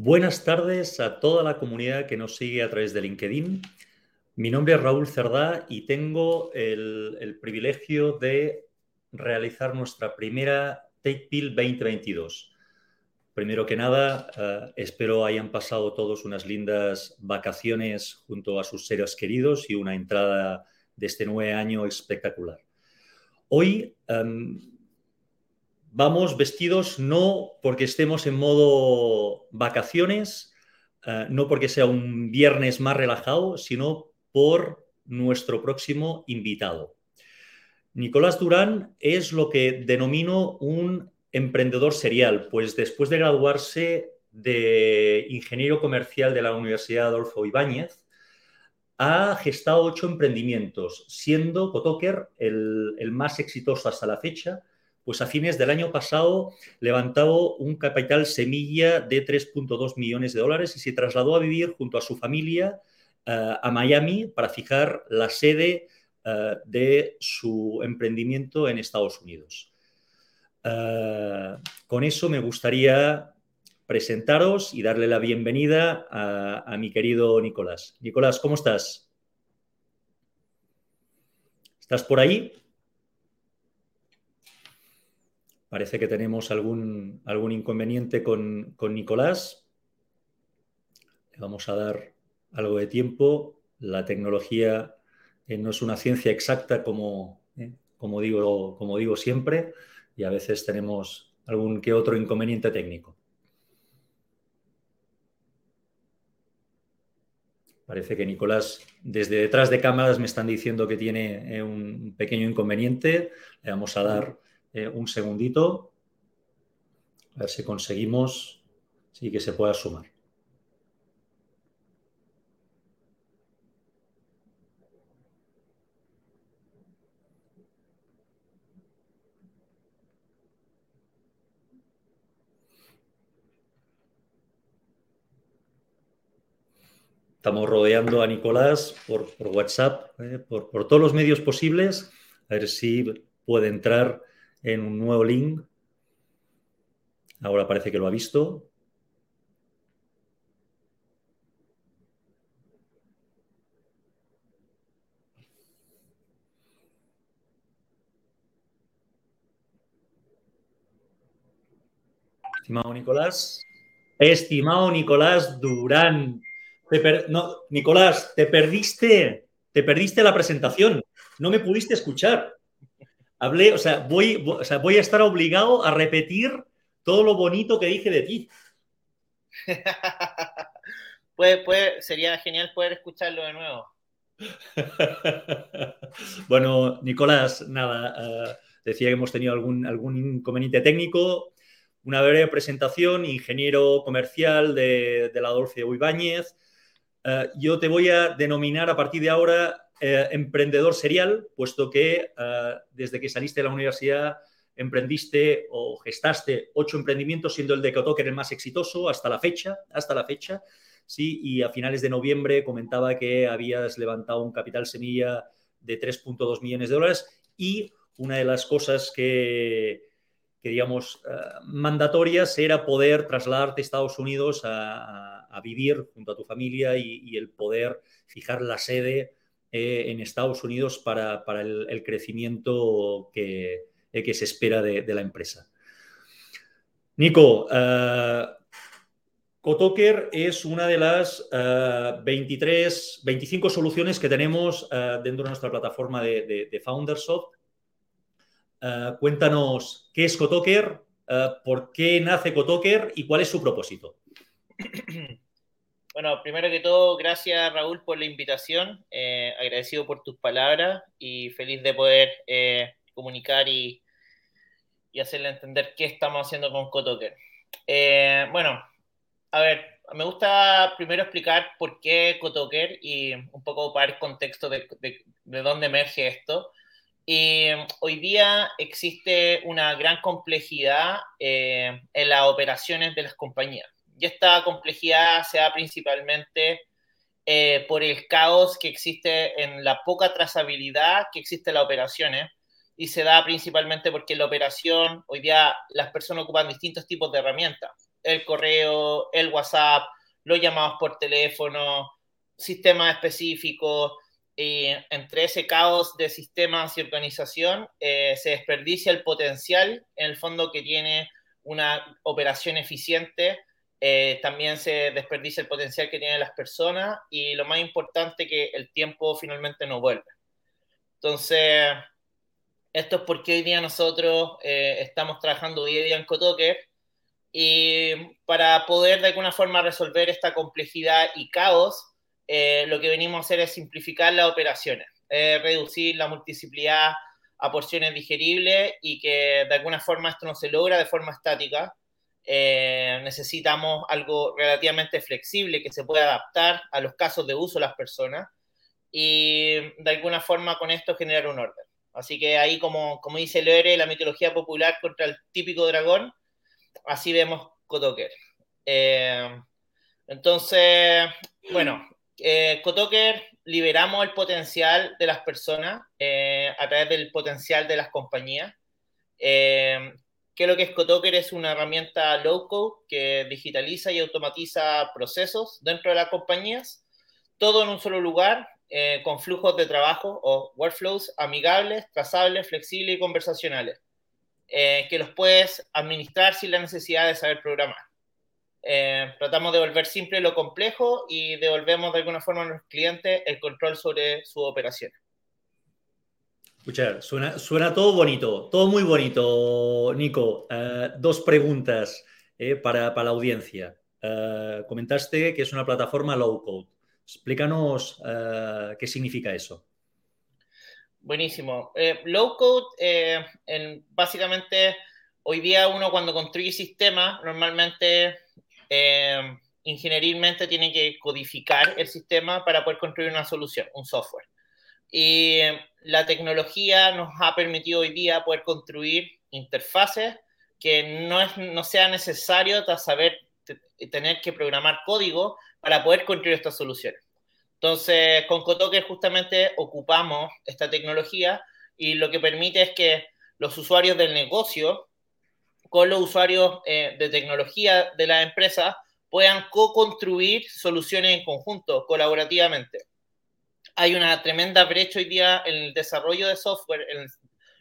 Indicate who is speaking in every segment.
Speaker 1: Buenas tardes a toda la comunidad que nos sigue a través de LinkedIn. Mi nombre es Raúl Cerdá y tengo el, privilegio de realizar nuestra primera Take Pill 2022. Primero que nada, eh, espero hayan pasado todos unas lindas vacaciones junto a sus seres queridos y una entrada de este nuevo año espectacular. Hoy em, vamos vestidos no porque estemos en modo vacaciones, eh, no porque sea un viernes más relajado, sino por nuestro próximo invitado. Nicolás Durán es lo que denomino un emprendedor serial, pues después de graduarse de ingeniero comercial de la Universidad Adolfo Ibáñez, ha gestado ocho emprendimientos, siendo Cotoker el, el más exitoso hasta la fecha, pues a fines del año pasado levantó un capital semilla de 3.2 millones de dólares y se trasladó a vivir junto a su familia eh, a Miami para fijar la sede eh, de su emprendimiento en Estados Unidos. Eh, con eso me gustaría presentaros y darle la bienvenida a mi querido Nicolás. Nicolás, ¿cómo estás? ¿Estás por ahí? Parece que tenemos algún, algún inconveniente con, Nicolás. Le vamos a dar algo de tiempo. La tecnología eh, no es una ciencia exacta como, eh, como, digo, como digo siempre y a veces tenemos algún que otro inconveniente técnico. Parece que Nicolás, desde detrás de cámaras, me están diciendo que tiene eh, un pequeño inconveniente. Le vamos a dar eh, un segundito, a ver si conseguimos sí, que se pueda sumar. Estamos rodeando a Nicolás por, WhatsApp, eh, por, por, todos los medios posibles, a ver si puede entrar en un nuevo link. Ahora parece que lo ha visto. Estimado Nicolás. Estimado Nicolás Durán. Nicolás, te perdiste, te perdiste la presentación. No me pudiste escuchar hablé, o sea, voy, voy a estar obligado a repetir todo lo bonito que dije de ti.
Speaker 2: puede, sería genial poder escucharlo de nuevo.
Speaker 1: bueno, Nicolás, nada, eh, decía que hemos tenido algún, algún inconveniente técnico. Una breve presentación, ingeniero comercial de, la Adolfo Ibáñez. Eh, yo te voy a denominar a partir de ahora eh, emprendedor serial, puesto que eh, desde que saliste de la universidad emprendiste o gestaste ocho emprendimientos, siendo el de Cotoker el más exitoso hasta la fecha, hasta la fecha, sí, y a finales de noviembre comentaba que habías levantado un capital semilla de 3.2 millones de dólares y una de las cosas que, digamos, eh, mandatorias era poder trasladarte a Estados Unidos a, vivir junto a tu familia y el poder fijar la sede eh, en Estados Unidos para, el, crecimiento que, eh, que, se espera de, la empresa. Nico, uh, Cotoker es una de las 23, 25 soluciones que tenemos dentro de nuestra plataforma de, de Foundersoft. cuéntanos qué es Cotoker, por qué nace Cotoker y cuál es su propósito.
Speaker 2: Bueno, primero que todo, gracias Raúl por la invitación, eh, agradecido por tus palabras y feliz de poder eh, comunicar y, hacerle entender qué estamos haciendo con Cotoker. Eh, bueno, a ver, me gusta primero explicar por qué Cotoker y un poco para el contexto de, de dónde emerge esto. Y hoy día existe una gran complejidad en las operaciones de las compañías y esta complejidad se da principalmente eh, por el caos que existe en la poca trazabilidad que existe en las operaciones y se da principalmente porque la operación hoy día las personas ocupan distintos tipos de herramientas. el correo, el WhatsApp, los llamados por teléfono, sistemas específicos. Y entre ese caos de sistemas y organización eh, se desperdicia el potencial, en el fondo, que tiene una operación eficiente. Eh, también se desperdicia el potencial que tienen las personas y lo más importante que el tiempo finalmente no vuelve. Entonces, esto es porque hoy día nosotros eh, estamos trabajando día a día en Cotoker y para poder de alguna forma resolver esta complejidad y caos, eh, lo que venimos a hacer es simplificar las operaciones, reducir la multiplicidad a porciones digeribles y que de alguna forma esto no se logra de forma estática. Eh, necesitamos algo relativamente flexible que se pueda adaptar a los casos de uso de las personas y de alguna forma con esto generar un orden. Así que ahí, como, como dice Loere, la mitología popular contra el típico dragón, así vemos Kotoker. Eh, entonces, bueno, eh, Kotoker liberamos el potencial de las personas eh, a través del potencial de las compañías. Eh, que lo que es Kotoker es una herramienta low code que digitaliza y automatiza procesos dentro de las compañías, todo en un solo lugar, eh, con flujos de trabajo o workflows amigables, trazables, flexibles y conversacionales, eh, que los puedes administrar sin la necesidad de saber programar. Eh, tratamos de volver simple lo complejo y devolvemos de alguna forma a los clientes el control sobre sus operaciones.
Speaker 1: Escuchar, suena, todo bonito, todo muy bonito, Nico. Uh, dos preguntas eh, para, para, la audiencia. Uh, comentaste que es una plataforma low code. Explícanos qué significa eso.
Speaker 2: Buenísimo. Eh, low code, en, básicamente, hoy día uno cuando construye sistemas, normalmente eh, ingenierilmente tiene que codificar el sistema para poder construir una solución, un software. Y la tecnología nos ha permitido hoy día poder construir interfaces que no, es, no sea necesario saber tener que programar código para poder construir estas soluciones. Entonces, con Kotoker justamente ocupamos esta tecnología y lo que permite es que los usuarios del negocio con los usuarios eh, de tecnología de la empresa puedan co-construir soluciones en conjunto, colaborativamente. Hay una tremenda brecha hoy día en el desarrollo de software,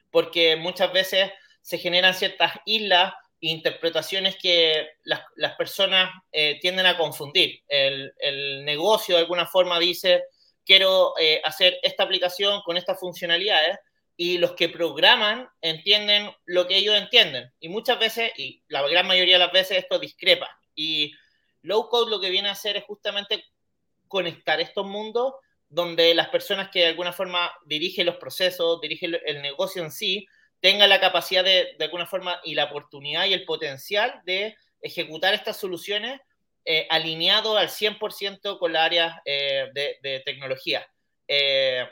Speaker 2: porque muchas veces se generan ciertas islas e interpretaciones que las, las personas eh, tienden a confundir. El, el, negocio de alguna forma dice, quiero eh, hacer esta aplicación con estas funcionalidades, y los que programan entienden lo que ellos entienden. Y muchas veces, y la gran mayoría de las veces, esto discrepa. Y low code lo que viene a hacer es justamente conectar estos mundos donde las personas que de alguna forma dirigen los procesos, dirigen el negocio en sí, tengan la capacidad de, de alguna forma y la oportunidad y el potencial de ejecutar estas soluciones eh, alineado al 100% con la área eh, de, tecnología. Eh,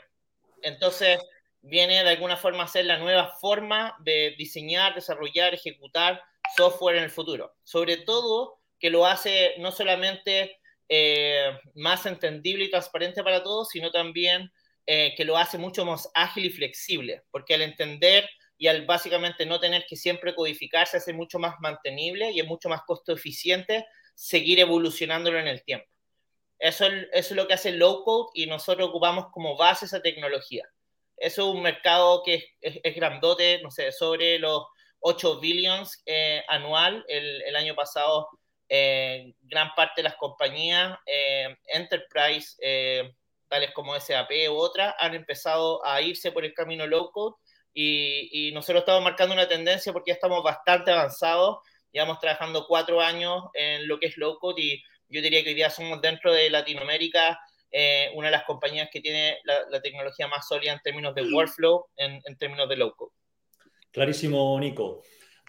Speaker 2: entonces, viene de alguna forma a ser la nueva forma de diseñar, desarrollar, ejecutar software en el futuro. Sobre todo que lo hace no solamente eh, más entendible y transparente para todos, sino también eh, que lo hace mucho más ágil y flexible, porque al entender y al básicamente no tener que siempre codificarse, hace mucho más mantenible y es mucho más costo eficiente seguir evolucionándolo en el tiempo. Eso, es lo que hace low code y nosotros ocupamos como base esa tecnología. Eso es un mercado que es, grandote, no sé, sobre los 8 billions eh, anual. El, año pasado, eh, gran parte de las compañías eh, enterprise, eh, tales como SAP u otras, han empezado a irse por el camino low code y, y, nosotros estamos marcando una tendencia porque ya estamos bastante avanzados. Llevamos trabajando cuatro años en lo que es low code y yo diría que hoy día somos dentro de Latinoamérica eh, una de las compañías que tiene la, la, tecnología más sólida en términos de workflow, en, en términos de low code.
Speaker 1: Clarísimo, Nico.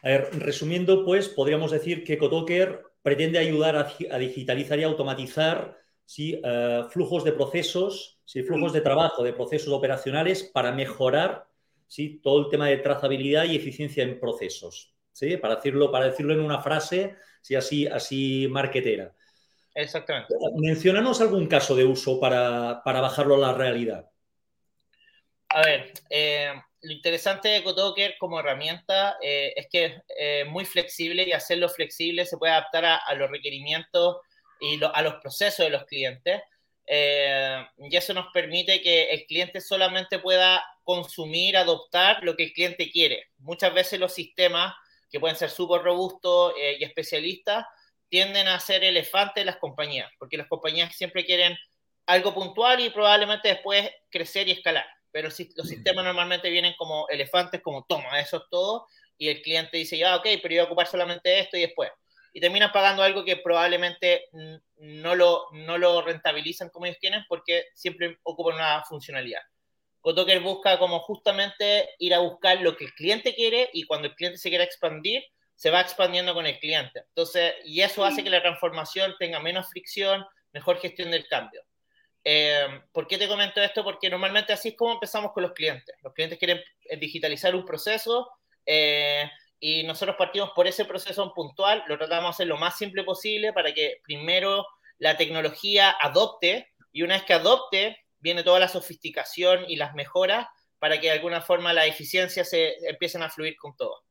Speaker 1: A ver, resumiendo, pues podríamos decir que Cotoker pretende ayudar a, a digitalizar y automatizar ¿sí? uh, flujos de procesos, ¿sí? flujos de trabajo, de procesos operacionales para mejorar ¿sí? todo el tema de trazabilidad y eficiencia en procesos. ¿sí? Para, decirlo, para decirlo en una frase ¿sí? así, así marquetera.
Speaker 2: Exactamente.
Speaker 1: Menciónanos algún caso de uso para, para bajarlo a la realidad.
Speaker 2: A ver, eh, lo interesante de Cotoker como herramienta eh, es que es eh, muy flexible y hacerlo flexible se puede adaptar a, los requerimientos y a los procesos de los clientes. y eso nos permite que el cliente solamente pueda consumir, adoptar lo que el cliente quiere. Muchas veces los sistemas, que pueden ser súper robustos y especialistas, tienden a ser elefantes las compañías, porque las compañías siempre quieren algo puntual y probablemente después crecer y escalar pero si, los sistemas normalmente vienen como elefantes, como toma, eso es todo, y el cliente dice, ya, ok, pero yo voy a ocupar solamente esto y después. Y terminan pagando algo que probablemente no lo, no lo rentabilizan como ellos quieren porque siempre ocupan una funcionalidad. Cotoker busca como justamente ir a buscar lo que el cliente quiere y cuando el cliente se quiera expandir, se va expandiendo con el cliente. Entonces, y eso hace que la transformación tenga menos fricción, mejor gestión del cambio. Eh, ¿Por qué te comento esto? Porque normalmente así es como empezamos con los clientes. Los clientes quieren eh, digitalizar un proceso eh, y nosotros partimos por ese proceso puntual, lo tratamos de hacer lo más simple posible para que primero la tecnología adopte y una vez que adopte viene toda la sofisticación y las mejoras para que de alguna forma la eficiencia se empiecen a fluir con todo.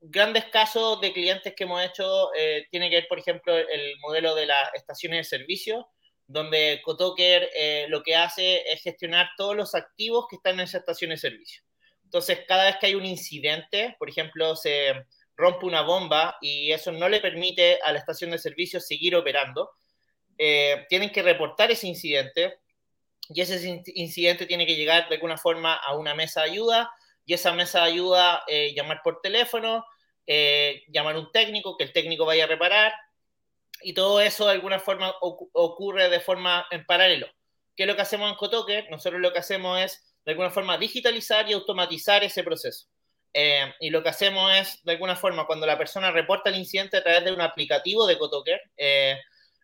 Speaker 2: Grandes casos de clientes que hemos hecho tiene que ver, por ejemplo, el modelo de las estaciones de servicio donde Cotoker eh, lo que hace es gestionar todos los activos que están en esa estación de servicio. Entonces, cada vez que hay un incidente, por ejemplo, se rompe una bomba y eso no le permite a la estación de servicio seguir operando, eh, tienen que reportar ese incidente y ese incidente tiene que llegar de alguna forma a una mesa de ayuda y esa mesa de ayuda eh, llamar por teléfono, llamar a un técnico, que el técnico vaya a reparar, y todo eso de alguna forma ocurre de forma en paralelo. ¿Qué es lo que hacemos en Cotoker? Nosotros lo que hacemos es de alguna forma digitalizar y automatizar ese proceso. Eh, y lo que hacemos es, de alguna forma, cuando la persona reporta el incidente a través de un aplicativo de Cotoker, eh,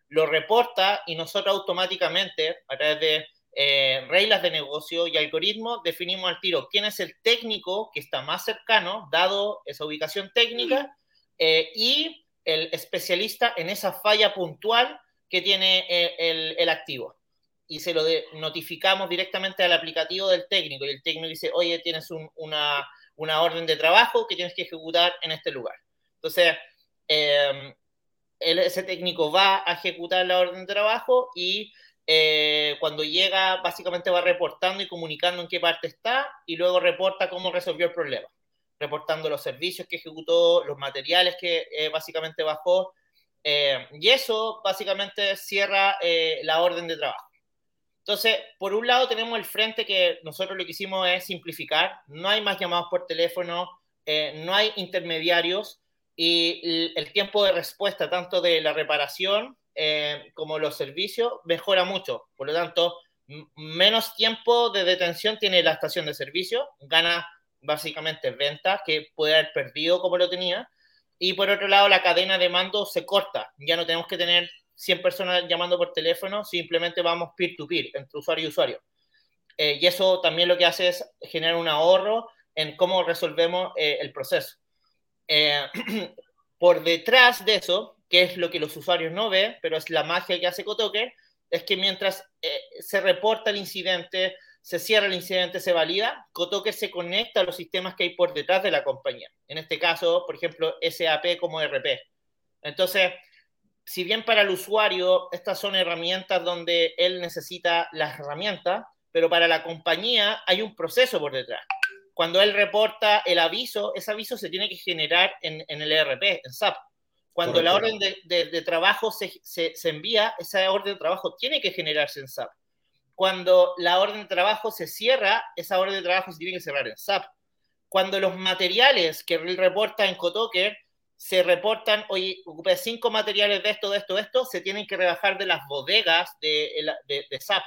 Speaker 2: lo reporta y nosotros automáticamente, a través de eh, reglas de negocio y algoritmos, definimos al tiro quién es el técnico que está más cercano, dado esa ubicación técnica, y el especialista en esa falla puntual que tiene eh, el, activo. Y se lo notificamos directamente al aplicativo del técnico. Y el técnico dice, oye, tienes una, orden de trabajo que tienes que ejecutar en este lugar. Entonces, em, ese técnico va a ejecutar la orden de trabajo y eh, cuando llega, básicamente va reportando y comunicando en qué parte está y luego reporta cómo resolvió el problema reportando los servicios que ejecutó, los materiales que eh, básicamente bajó. Eh, y eso básicamente cierra eh, la orden de trabajo. Entonces, por un lado tenemos el frente que nosotros lo que hicimos es simplificar, no hay más llamados por teléfono, no hay intermediarios y el tiempo de respuesta tanto de la reparación como los servicios mejora mucho. Por lo tanto, menos tiempo de detención tiene la estación de servicio, gana básicamente ventas que puede haber perdido como lo tenía. Y por otro lado, la cadena de mando se corta. Ya no tenemos que tener 100 personas llamando por teléfono, simplemente vamos peer-to-peer, entre usuario y usuario. Eh, y eso también lo que hace es generar un ahorro en cómo resolvemos eh, el proceso. Eh, por detrás de eso, que es lo que los usuarios no ven, pero es la magia que hace Cotoker, es que mientras se reporta el incidente, se cierra el incidente, se valida, Cotoker se conecta a los sistemas que hay por detrás de la compañía. En este caso, por ejemplo, SAP como RP. Entonces, si bien para el usuario estas son herramientas donde él necesita las herramientas, pero para la compañía hay un proceso por detrás. Cuando él reporta el aviso, ese aviso se tiene que generar en, el ERP, en SAP. Cuando la orden de, de, trabajo se, se, se, envía, esa orden de trabajo tiene que generarse en SAP cuando la orden de trabajo se cierra, esa orden de trabajo se tiene que cerrar en SAP. Cuando los materiales que reporta en Cotoker se reportan, oye, ocupé cinco materiales de esto, de esto, de esto, se tienen que rebajar de las bodegas de, de, SAP.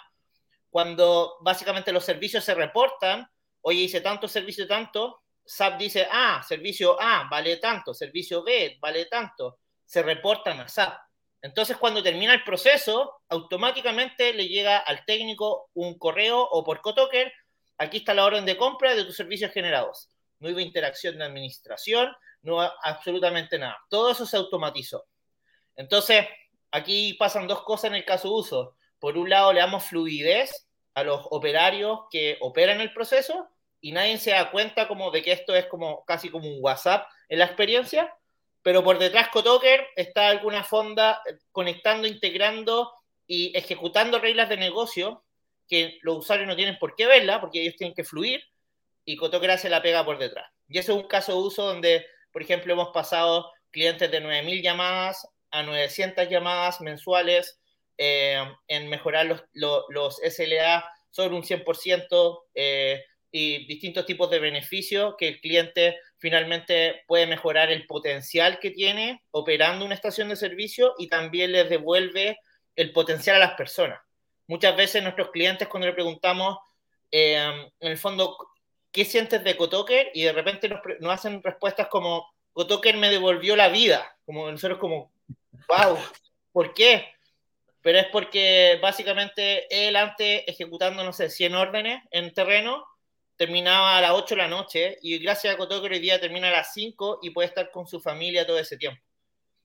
Speaker 2: Cuando básicamente los servicios se reportan, oye, hice tanto servicio, tanto, SAP dice, ah, servicio A vale tanto, servicio B vale tanto, se reportan a SAP. Entonces, cuando termina el proceso, automáticamente le llega al técnico un correo o por Cotoker, aquí está la orden de compra de tus servicios generados. No hubo interacción de administración, no absolutamente nada. Todo eso se automatizó. Entonces, aquí pasan dos cosas en el caso de uso. Por un lado, le damos fluidez a los operarios que operan el proceso y nadie se da cuenta como de que esto es como casi como un WhatsApp en la experiencia, pero por detrás Cotoker está alguna fonda conectando, integrando y ejecutando reglas de negocio que los usuarios no tienen por qué verla, porque ellos tienen que fluir, y Cotoker hace la pega por detrás. Y ese es un caso de uso donde, por ejemplo, hemos pasado clientes de 9.000 llamadas a 900 llamadas mensuales eh, en mejorar los, los, SLA sobre un 100% eh, y distintos tipos de beneficios que el cliente finalmente puede mejorar el potencial que tiene operando una estación de servicio y también les devuelve el potencial a las personas. Muchas veces nuestros clientes cuando le preguntamos, eh, en el fondo, ¿qué sientes de Cotoker? Y de repente nos, nos, hacen respuestas como, Cotoker me devolvió la vida. Como nosotros como, wow, ¿por qué? Pero es porque básicamente él antes ejecutando, no sé, 100 órdenes en terreno, terminaba a las 8 de la noche y gracias a Cotoker hoy día termina a las 5 y puede estar con su familia todo ese tiempo.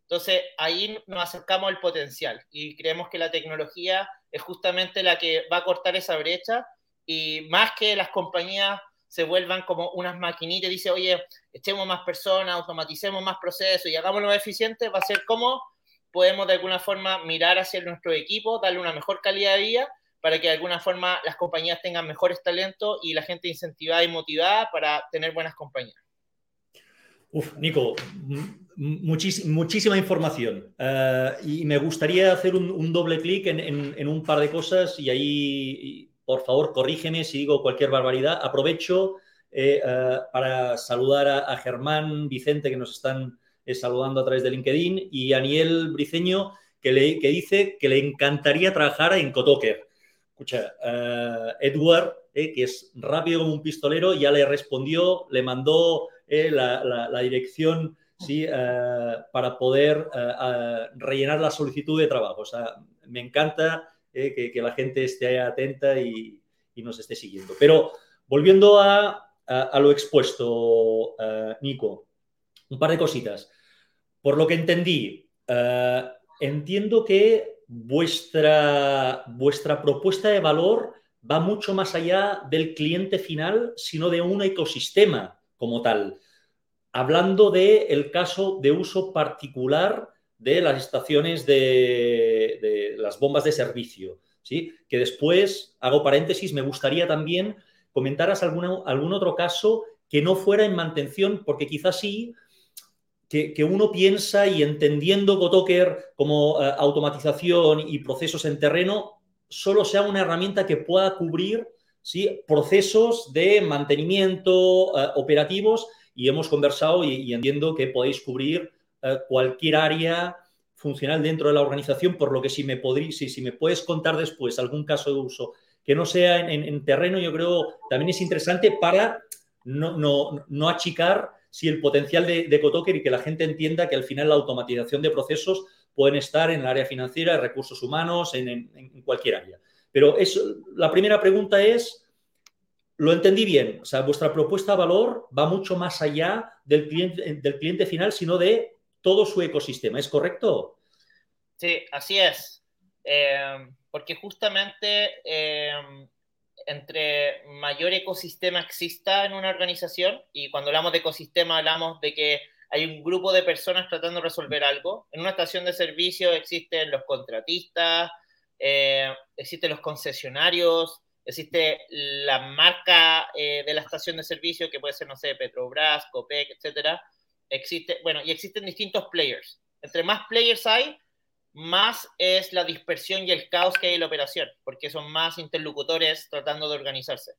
Speaker 2: Entonces ahí nos acercamos al potencial y creemos que la tecnología es justamente la que va a cortar esa brecha y más que las compañías se vuelvan como unas maquinitas dice, oye, echemos más personas, automaticemos más procesos y hagámoslo más eficiente, va a ser como podemos de alguna forma mirar hacia nuestro equipo, darle una mejor calidad de vida para que de alguna forma las compañías tengan mejores talentos y la gente incentivada y motivada para tener buenas compañías.
Speaker 1: Uf, Nico, muchísima información. Eh, y me gustaría hacer un, doble clic en, un par de cosas y ahí, por favor, corrígeme si digo cualquier barbaridad. Aprovecho eh, eh, para saludar a, Germán, Vicente, que nos están saludando a través de LinkedIn, y a Aniel Briceño, que, le, que dice que le encantaría trabajar en Cotoker. Escucha, Edward, que es rápido como un pistolero, ya le respondió, le mandó la dirección ¿sí? Eh, para poder eh, rellenar la solicitud de trabajo. O sea, me encanta eh, que, la gente esté atenta y, nos esté siguiendo. Pero volviendo a, lo expuesto, Nico, un par de cositas. Por lo que entendí, entiendo que vuestra, vuestra propuesta de valor va mucho más allá del cliente final, sino de un ecosistema como tal hablando del caso de uso particular de las estaciones de, las bombas de servicio. ¿sí? Que después, hago paréntesis, me gustaría también comentaras algún otro caso que no fuera en mantención, porque quizás sí, que, uno piensa y entendiendo Gotoker como eh, automatización y procesos en terreno, solo sea una herramienta que pueda cubrir ¿sí? procesos de mantenimiento eh, operativos y hemos conversado y, entiendo que podéis cubrir eh, cualquier área funcional dentro de la organización, por lo que si me, si, si me puedes contar después algún caso de uso que no sea en, terreno, yo creo también es interesante para no, no, no achicar si el potencial de, de Cotoker y que la gente entienda que al final la automatización de procesos pueden estar en el área financiera, recursos humanos, en, en cualquier área. Pero la primera pregunta es, lo entendí bien. O sea, vuestra propuesta de valor va mucho más allá del cliente, del cliente final, sino de todo su ecosistema. ¿Es correcto?
Speaker 2: Sí, así es. Eh, porque justamente eh, entre mayor ecosistema exista en una organización, y cuando hablamos de ecosistema hablamos de que hay un grupo de personas tratando de resolver algo. En una estación de servicio existen los contratistas, eh, existen los concesionarios, existe la marca eh, de la estación de servicio, que puede ser, no sé, Petrobras, Copec, etcétera. Existe, bueno, y existen distintos players. Entre más players hay, más es la dispersión y el caos que hay en la operación, porque son más interlocutores tratando de organizarse.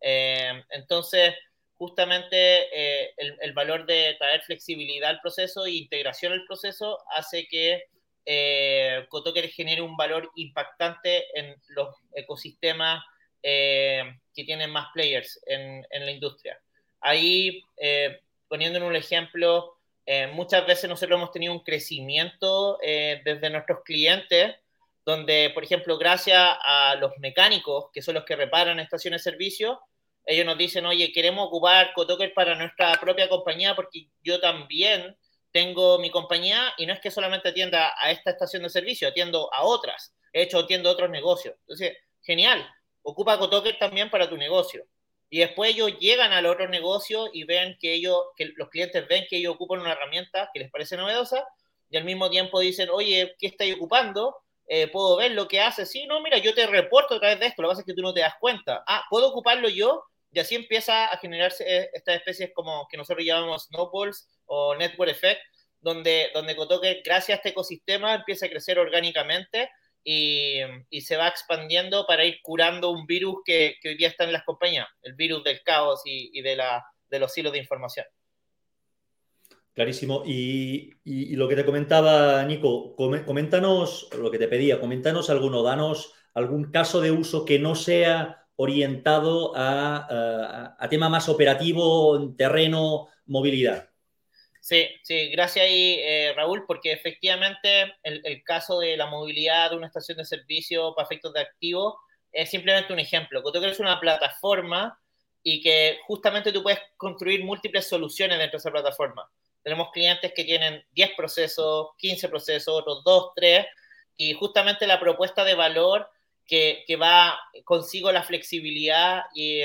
Speaker 2: Eh, entonces, justamente eh, el, el, valor de traer flexibilidad al proceso e integración al proceso hace que eh, Cotoker genere un valor impactante en los ecosistemas eh, que tienen más players en, la industria. Ahí, eh, poniendo en un ejemplo, eh, muchas veces nosotros hemos tenido un crecimiento desde nuestros clientes, donde, por ejemplo, gracias a los mecánicos, que son los que reparan estaciones de servicio, ellos nos dicen, oye, queremos ocupar Cotoker para nuestra propia compañía porque yo también tengo mi compañía y no es que solamente atienda a esta estación de servicio, atiendo a otras. He hecho, atiendo a otros negocios. Entonces, genial ocupa Cotoker también para tu negocio. Y después ellos llegan al otro negocio y ven que ellos, que los clientes ven que ellos ocupan una herramienta que les parece novedosa y al mismo tiempo dicen, oye, ¿qué estáis ocupando? Eh, puedo ver lo que hace. Sí, no, mira, yo te reporto a través de esto, lo que pasa es que tú no te das cuenta. Ah, ¿puedo ocuparlo yo? Y así empieza a generarse eh, estas especies como que nosotros llamamos snowballs o network effect, donde, donde Kotoke, gracias a este ecosistema, empieza a crecer orgánicamente y, se va expandiendo para ir curando un virus que, que, hoy día está en las compañías, el virus del caos y, de, la, de los hilos de información.
Speaker 1: Clarísimo. Y, y, lo que te comentaba, Nico, coméntanos, lo que te pedía, coméntanos alguno, danos algún caso de uso que no sea orientado a, a, a tema más operativo, terreno, movilidad.
Speaker 2: Sí, sí, gracias ahí, eh, Raúl, porque efectivamente el, caso de la movilidad de una estación de servicio para efectos de activo es simplemente un ejemplo. que es una plataforma y que justamente tú puedes construir múltiples soluciones dentro de esa plataforma. Tenemos clientes que tienen 10 procesos, 15 procesos, otros 2, 3, y justamente la propuesta de valor que, que va consigo la flexibilidad y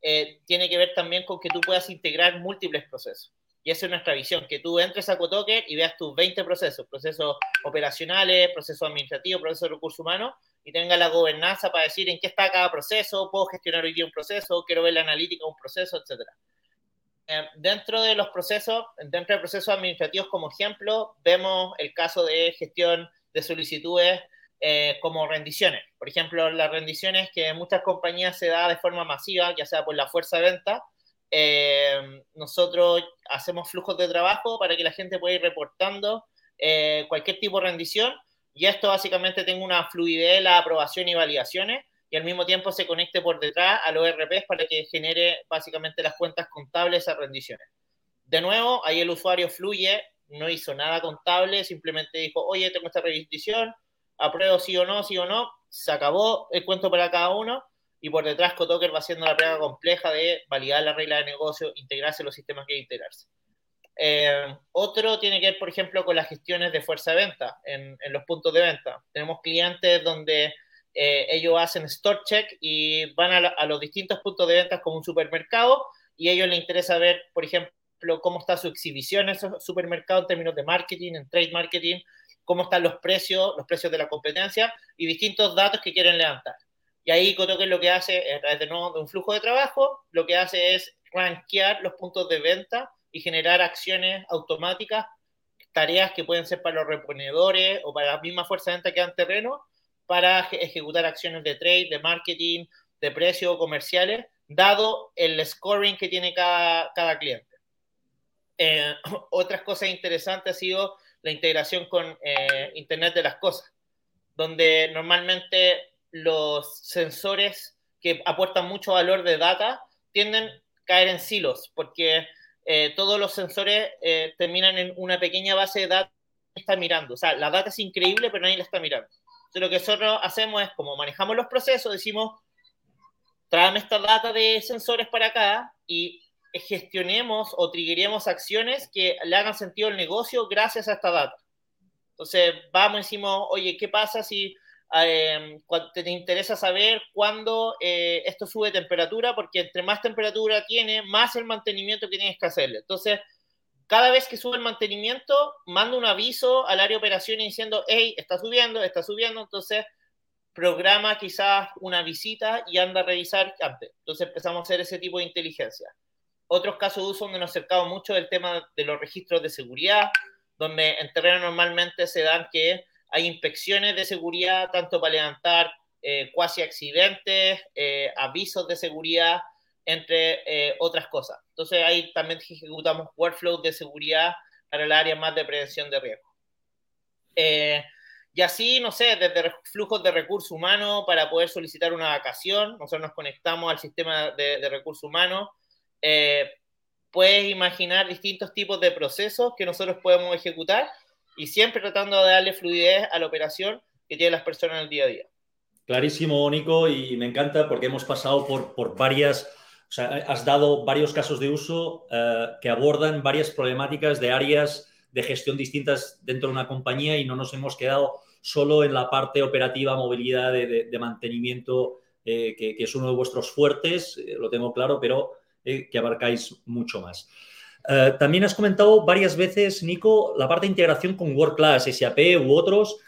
Speaker 2: eh, tiene que ver también con que tú puedas integrar múltiples procesos. Y esa es nuestra visión, que tú entres a Cotoker y veas tus 20 procesos, procesos operacionales, procesos administrativos, procesos de recursos humanos, y tenga la gobernanza para decir en qué está cada proceso, puedo gestionar hoy día un proceso, quiero ver la analítica de un proceso, etc. Eh, dentro de los procesos, dentro de procesos administrativos como ejemplo, vemos el caso de gestión de solicitudes eh, como rendiciones. Por ejemplo, las rendiciones que en muchas compañías se da de forma masiva, ya sea por la fuerza de venta, eh, nosotros hacemos flujos de trabajo para que la gente pueda ir reportando eh, cualquier tipo de rendición y esto básicamente tenga una fluidez, la aprobación y validaciones y al mismo tiempo se conecte por detrás a los RPs para que genere básicamente las cuentas contables a rendiciones. De nuevo, ahí el usuario fluye, no hizo nada contable, simplemente dijo, oye, tengo esta rendición, apruebo sí o no, sí o no, se acabó el cuento para cada uno y por detrás Cotoker va haciendo la prueba compleja de validar la regla de negocio, integrarse en los sistemas que hay que integrarse. Eh, otro tiene que ver, por ejemplo, con las gestiones de fuerza de venta en, en los puntos de venta. Tenemos clientes donde eh, ellos hacen store check y van a, la, a, los distintos puntos de venta como un supermercado y a ellos les interesa ver, por ejemplo, cómo está su exhibición en esos supermercados en términos de marketing, en trade marketing, cómo están los precios, los precios de la competencia y distintos datos que quieren levantar. Y ahí Cotoque lo que hace, a través de, nuevo, de un flujo de trabajo, lo que hace es rankear los puntos de venta y generar acciones automáticas, tareas que pueden ser para los reponedores o para la misma fuerza de venta que dan terreno, para ejecutar acciones de trade, de marketing, de precio comerciales, dado el scoring que tiene cada, cada cliente. Eh, otras cosas interesantes ha sido la integración con eh, Internet de las Cosas, donde normalmente los sensores que aportan mucho valor de data tienden a caer en silos, porque eh, todos los sensores eh, terminan en una pequeña base de datos que está mirando. O sea, la data es increíble, pero nadie la está mirando. Entonces, lo que nosotros hacemos es, como manejamos los procesos, decimos, tráeme esta data de sensores para acá y gestionemos o triggeremos acciones que le hagan sentido al negocio gracias a esta data. Entonces, vamos y decimos, oye, ¿qué pasa si eh, te interesa saber cuándo eh, esto sube temperatura, porque entre más temperatura tiene, más el mantenimiento que tienes que hacerle. Entonces, cada vez que sube el mantenimiento, manda un aviso al área de operaciones diciendo, hey, está subiendo, está subiendo, entonces programa quizás una visita y anda a revisar antes. Entonces empezamos a hacer ese tipo de inteligencia. Otros casos de uso donde nos acercamos mucho del tema de los registros de seguridad, donde en terreno normalmente se dan que hay inspecciones de seguridad tanto para levantar eh, cuasi accidentes, eh, avisos de seguridad, entre eh, otras cosas. Entonces ahí también ejecutamos workflows de seguridad para el área más de prevención de riesgo. Y así, no sé, desde flujos de recursos humanos para poder solicitar una vacación, nosotros nos conectamos al sistema de, recursos humanos. Puedes imaginar distintos tipos de procesos que nosotros podemos ejecutar y siempre tratando de darle fluidez a la operación que tienen las personas en el día a día.
Speaker 1: Clarísimo, Nico, y me encanta porque hemos pasado por, varias, o sea, has dado varios casos de uso eh, que abordan varias problemáticas de áreas de gestión distintas dentro de una compañía y no nos hemos quedado solo en la parte operativa, movilidad, de, mantenimiento que, es uno de vuestros fuertes, lo tengo claro, pero que abarcáis mucho más. También has comentado varias veces, Nico, la parte de integración con World Class, SAP u otros.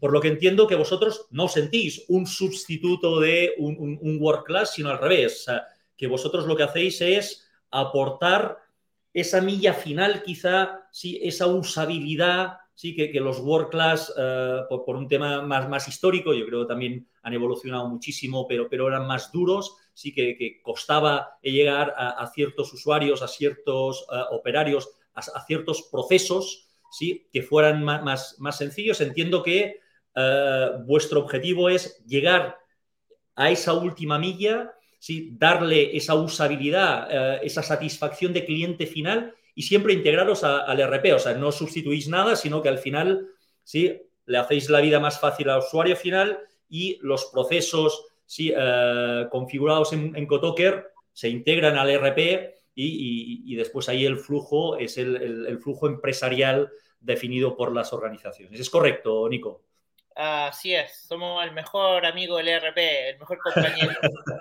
Speaker 1: por lo que entiendo que vosotros no sentís un sustituto de un, un, World Class, sino al revés, que vosotros lo que hacéis es aportar esa milla final, quizá, sí, esa usabilidad, sí, que, los world class, eh, por, un tema más, más histórico, yo creo que también han evolucionado muchísimo, pero, pero eran más duros, sí, que, costaba llegar a, ciertos usuarios, a ciertos eh, operarios, a, ciertos procesos, sí, que fueran más, más, sencillos. Entiendo que eh, vuestro objetivo es llegar a esa última milla ¿sí? darle esa usabilidad, eh, esa satisfacción de cliente final y siempre integraros al RP. O sea, no sustituís nada, sino que al final ¿sí? le hacéis la vida más fácil al usuario final y los procesos ¿sí? Eh, configurados en, en, Cotoker se integran al RP y, después ahí el flujo es el flujo empresarial definido por las organizaciones. ¿Es correcto, Nico?
Speaker 2: Así es, somos el mejor amigo del ERP, el mejor compañero.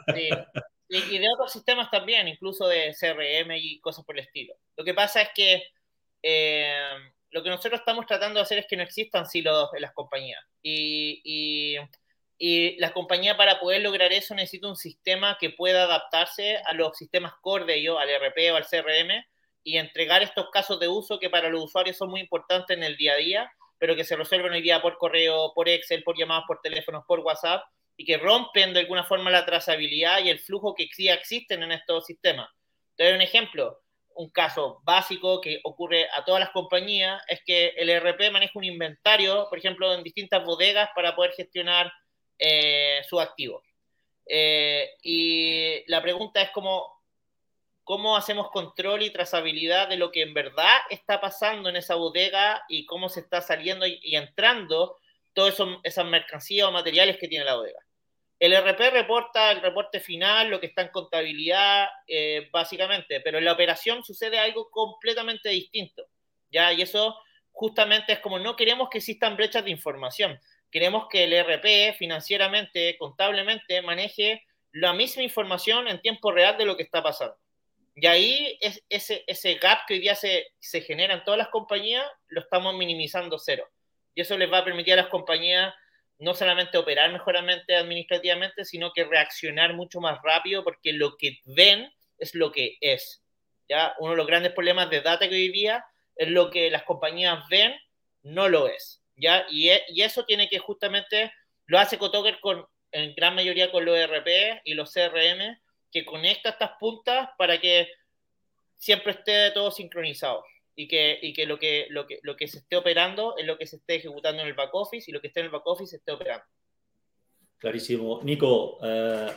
Speaker 2: Y, de otros sistemas también, incluso de CRM y cosas por el estilo. Lo que pasa es que eh, lo que nosotros estamos tratando de hacer es que no existan silos en las compañías. Y, y, y la compañía para poder lograr eso necesita un sistema que pueda adaptarse a los sistemas core de ellos, al ERP o al CRM, y entregar estos casos de uso que para los usuarios son muy importantes en el día a día pero que se resuelven hoy día por correo, por Excel, por llamadas por teléfonos, por WhatsApp, y que rompen de alguna forma la trazabilidad y el flujo que sí existen en estos sistemas. Te doy un ejemplo. Un caso básico que ocurre a todas las compañías es que el ERP maneja un inventario, por ejemplo, en distintas bodegas para poder gestionar eh, sus activos. Eh, y la pregunta es cómo, cómo hacemos control y trazabilidad de lo que en verdad está pasando en esa bodega y cómo se está saliendo y, entrando todas esas mercancías o materiales que tiene la bodega. El RP reporta el reporte final, lo que está en contabilidad, eh, básicamente, pero en la operación sucede algo completamente distinto. ¿ya? Y eso justamente es como no queremos que existan brechas de información. Queremos que el RP financieramente, contablemente, maneje la misma información en tiempo real de lo que está pasando. Y ahí es, ese, ese gap que hoy día se, se genera en todas las compañías, lo estamos minimizando cero. Y eso les va a permitir a las compañías no solamente operar mejoramente administrativamente, sino que reaccionar mucho más rápido, porque lo que ven es lo que es. ¿ya? Uno de los grandes problemas de data que hoy día es lo que las compañías ven, no lo es. ¿Ya? Y, e, y eso tiene que justamente, lo hace Cotoker con, en gran mayoría con los ERP y los CRM, que conecta estas puntas para que siempre esté todo sincronizado y que, lo, que, se esté operando es lo que se esté ejecutando en el back office y lo que esté en el back office se esté operando.
Speaker 1: Clarísimo. Nico, eh,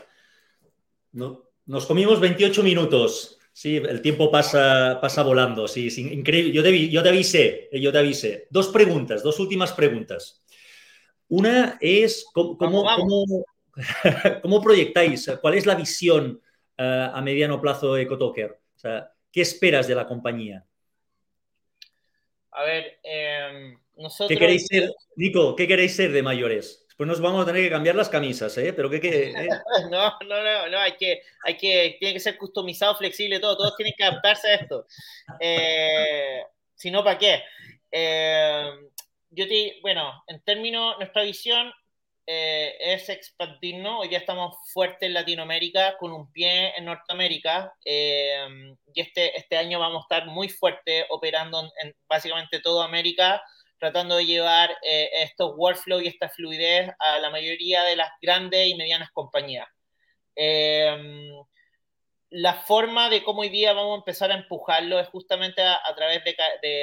Speaker 1: no, nos comimos 28 minutos. Sí, el tiempo pasa, pasa volando. Sí, increíble. Yo te, yo te avisé, eh, yo te avisé. Dos preguntas, dos últimas preguntas. Una es cómo, cómo, ¿Cómo proyectáis? ¿Cuál es la visión eh, a mediano plazo de EcoToker? ¿Qué esperas de la compañía?
Speaker 2: A ver, em, nosotros...
Speaker 1: ¿Qué queréis ser, Nico, qué queréis ser de mayores? Después nos vamos a tener que cambiar las camisas, ¿eh? Pero ¿qué, qué
Speaker 2: eh? no, no, no, no, hay que, hay que, tiene que ser customizado, flexible, todo, todos tienen que adaptarse a esto. Eh, si no, ¿para qué? Em, yo te, bueno, en términos, nuestra visión eh, es expandirnos. Hoy estamos fuertes en Latinoamérica, con un pie en Norteamérica, eh, y este, este año vamos a estar muy fuertes operando en, básicamente toda América, tratando de llevar eh, estos workflows y esta fluidez a la mayoría de las grandes y medianas compañías. la forma de cómo hoy día vamos a empezar a empujarlo es justamente a, través de,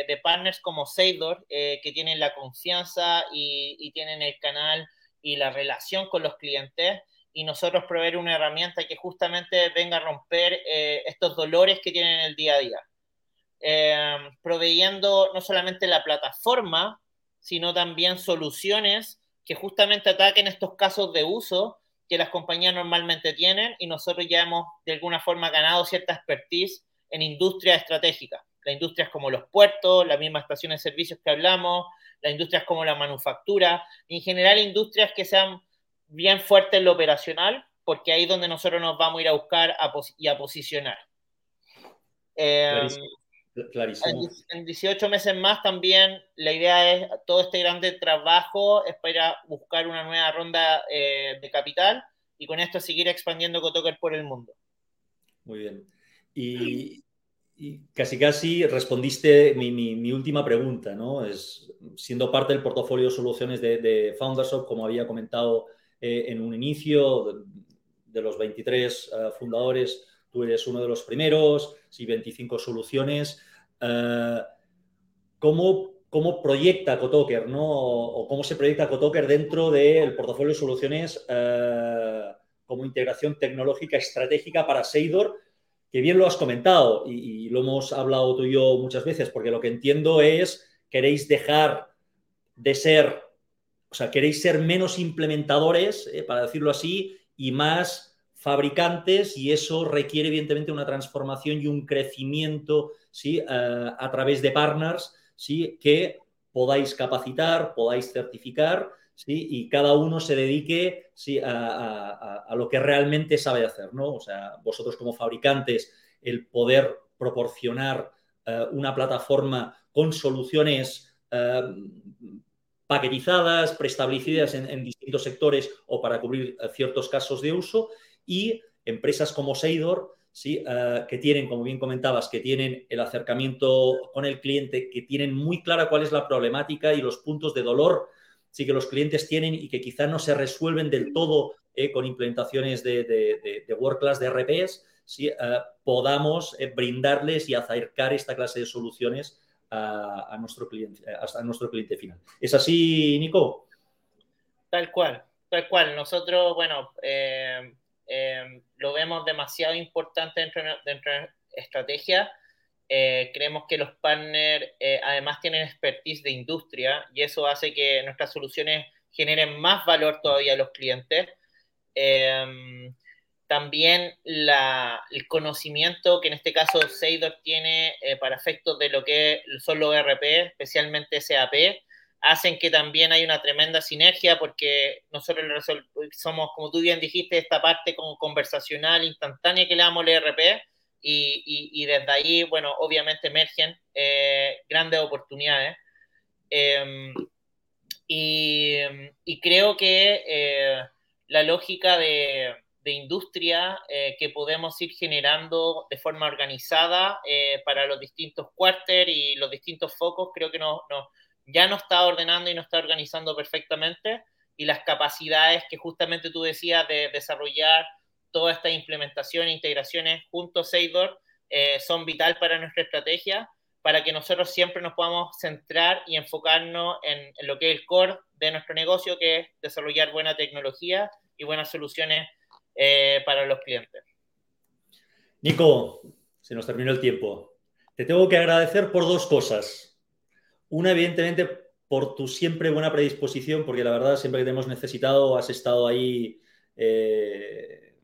Speaker 2: de, partners como Seidor, que tienen la confianza y, tienen el canal y la relación con los clientes y nosotros proveer una herramienta que justamente venga a romper eh, estos dolores que tienen en el día a día. Eh, proveyendo no solamente la plataforma, sino también soluciones que justamente ataquen estos casos de uso que las compañías normalmente tienen y nosotros ya hemos de alguna forma ganado cierta expertise en industrias estratégicas. Las industrias como los puertos, las mismas estaciones de servicios que hablamos, las industrias como la manufactura, en general industrias que sean bien fuerte en lo operacional, porque ahí es donde nosotros nos vamos a ir a buscar y a posicionar. Em, Clarísimo. En, 18 meses más también la idea es todo este grande trabajo es para buscar una nueva ronda eh, de capital y con esto seguir expandiendo Cotoker por el mundo.
Speaker 1: Muy bien. Y, casi casi respondiste mi, última pregunta, ¿no? Es, siendo parte del portafolio de soluciones de, de Foundershop, como había comentado eh, en un inicio, de, los 23 eh, fundadores, tú eres uno de los primeros, sí, 25 soluciones. Eh, ¿cómo, ¿cómo, proyecta Cotoker, ¿no? O, cómo se proyecta Cotoker dentro del portafolio de soluciones eh, como integración tecnológica estratégica para Seidor? Que bien lo has comentado y, lo hemos hablado tú y yo muchas veces, porque lo que entiendo es queréis dejar de ser, o sea, queréis ser menos implementadores, eh, para decirlo así, y más fabricantes y eso requiere evidentemente una transformación y un crecimiento ¿sí? Eh, a través de partners ¿sí? que podáis capacitar, podáis certificar ¿sí? y cada uno se dedique ¿sí? a, lo que realmente sabe hacer. ¿no? O sea, vosotros como fabricantes, el poder proporcionar eh, una plataforma con soluciones eh, paquetizadas, preestablecidas en, distintos sectores o para cubrir ciertos casos de uso y empresas como Seidor ¿sí? Eh, que tienen, como bien comentabas, que tienen el acercamiento con el cliente, que tienen muy clara cuál es la problemática y los puntos de dolor sí que los clientes tienen y que quizá no se resuelven del todo eh, con implementaciones de, de, de, World Class, de RPs, ¿sí? Eh, podamos brindarles y acercar esta clase de soluciones a, a, nuestro cliente, a nuestro cliente final. ¿Es así, Nico?
Speaker 2: Tal cual, tal cual. Nosotros, bueno, Em, lo vemos demasiado importante dentro, de nuestra estrategia. Eh, creemos que los partners eh, además tienen expertise de industria y eso hace que nuestras soluciones generen más valor todavía a los clientes. Em, también el conocimiento que en este caso Seidor tiene eh, para efectos de lo que son los ERP, especialmente SAP, hacen que también hay una tremenda sinergia porque nosotros somos, como tú bien dijiste, esta parte como conversacional, instantánea que le damos al ERP y, y, desde ahí, bueno, obviamente emergen eh, grandes oportunidades. Em, y, y, creo que eh, la lógica de, de industria eh, que podemos ir generando de forma organizada para los distintos quarters y los distintos focos, creo que nos... No, ya no está ordenando y no está organizando perfectamente y las capacidades que justamente tú decías de desarrollar toda esta implementación e integraciones junto a Seidor eh, son vital para nuestra estrategia, para que nosotros siempre nos podamos centrar y enfocarnos en, lo que es el core de nuestro negocio, que es desarrollar buena tecnología y buenas soluciones eh, para los clientes.
Speaker 1: Nico, se nos terminó el tiempo. Te tengo que agradecer por dos cosas. Una, evidentemente, por tu siempre buena predisposición, porque la verdad, siempre que te hemos necesitado, has estado ahí eh,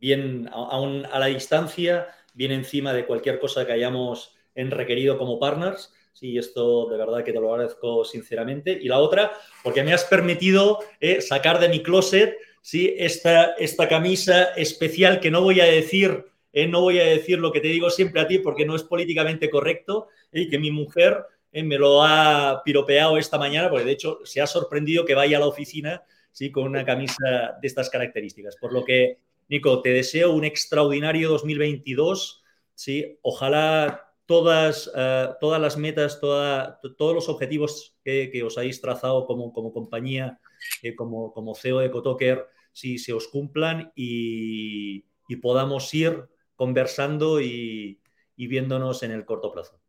Speaker 1: bien aún a la distancia, bien encima de cualquier cosa que hayamos requerido como partners. Sí, esto de verdad que te lo agradezco sinceramente. Y la otra, porque me has permitido eh, sacar de mi closet ¿sí? esta, esta camisa especial que no voy a decir, eh, no voy a decir lo que te digo siempre a ti porque no es políticamente correcto, y que mi mujer eh, me lo ha piropeado esta mañana, porque de hecho se ha sorprendido que vaya a la oficina ¿sí? con una camisa de estas características. Por lo que, Nico, te deseo un extraordinario 2022. ¿sí? Ojalá todas, eh, todas las metas, todos los objetivos que, os habéis trazado como, como compañía, eh, como, como CEO de Cotoker, sí, se os cumplan y, podamos ir conversando y viéndonos en el corto plazo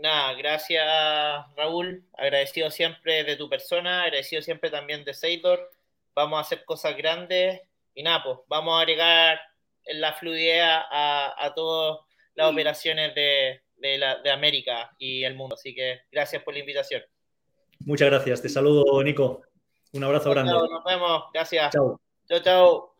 Speaker 2: nada, gracias Raúl, agradecido siempre de tu persona, agradecido siempre también de Seidor, vamos a hacer cosas grandes y nada, pues vamos a agregar la fluidez a, todas las operaciones de, América y el mundo, así que gracias por la invitación.
Speaker 1: Muchas gracias, te saludo Nico, un abrazo grande.
Speaker 2: nos vemos, gracias. Chao. Chao, chao.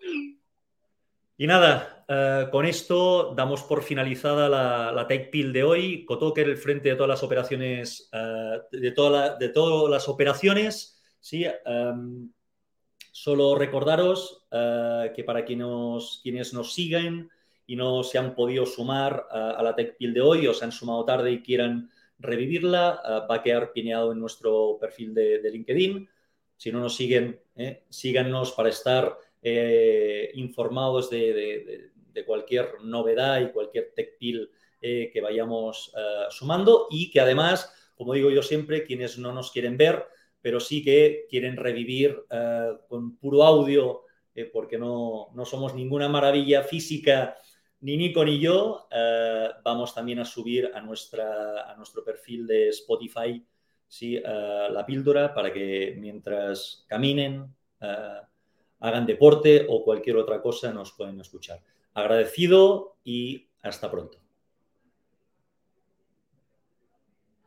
Speaker 1: Y nada, eh, con esto damos por finalizada la, la Take Pill de hoy. Kotoker, el frente de todas las operaciones, eh, de, de todas las operaciones, ¿sí? Em, Solo recordaros que para quienes, quienes nos siguen y no se han podido sumar a la TechPil de hoy o se han sumado tarde y quieran revivirla, va a quedar pineado en nuestro perfil de, LinkedIn. Si no nos siguen, síganos para estar informados de, cualquier novedad y cualquier TechPil eh, que vayamos eh, sumando y que además, como digo yo siempre, quienes no nos quieren ver, pero sí que quieren revivir eh, con puro audio, porque no, somos ninguna maravilla física, ni Nico ni yo, vamos también a subir a, nuestra, a nuestro perfil de Spotify ¿sí? la píldora para que mientras caminen, hagan deporte o cualquier otra cosa nos pueden escuchar. Agradecido y hasta pronto.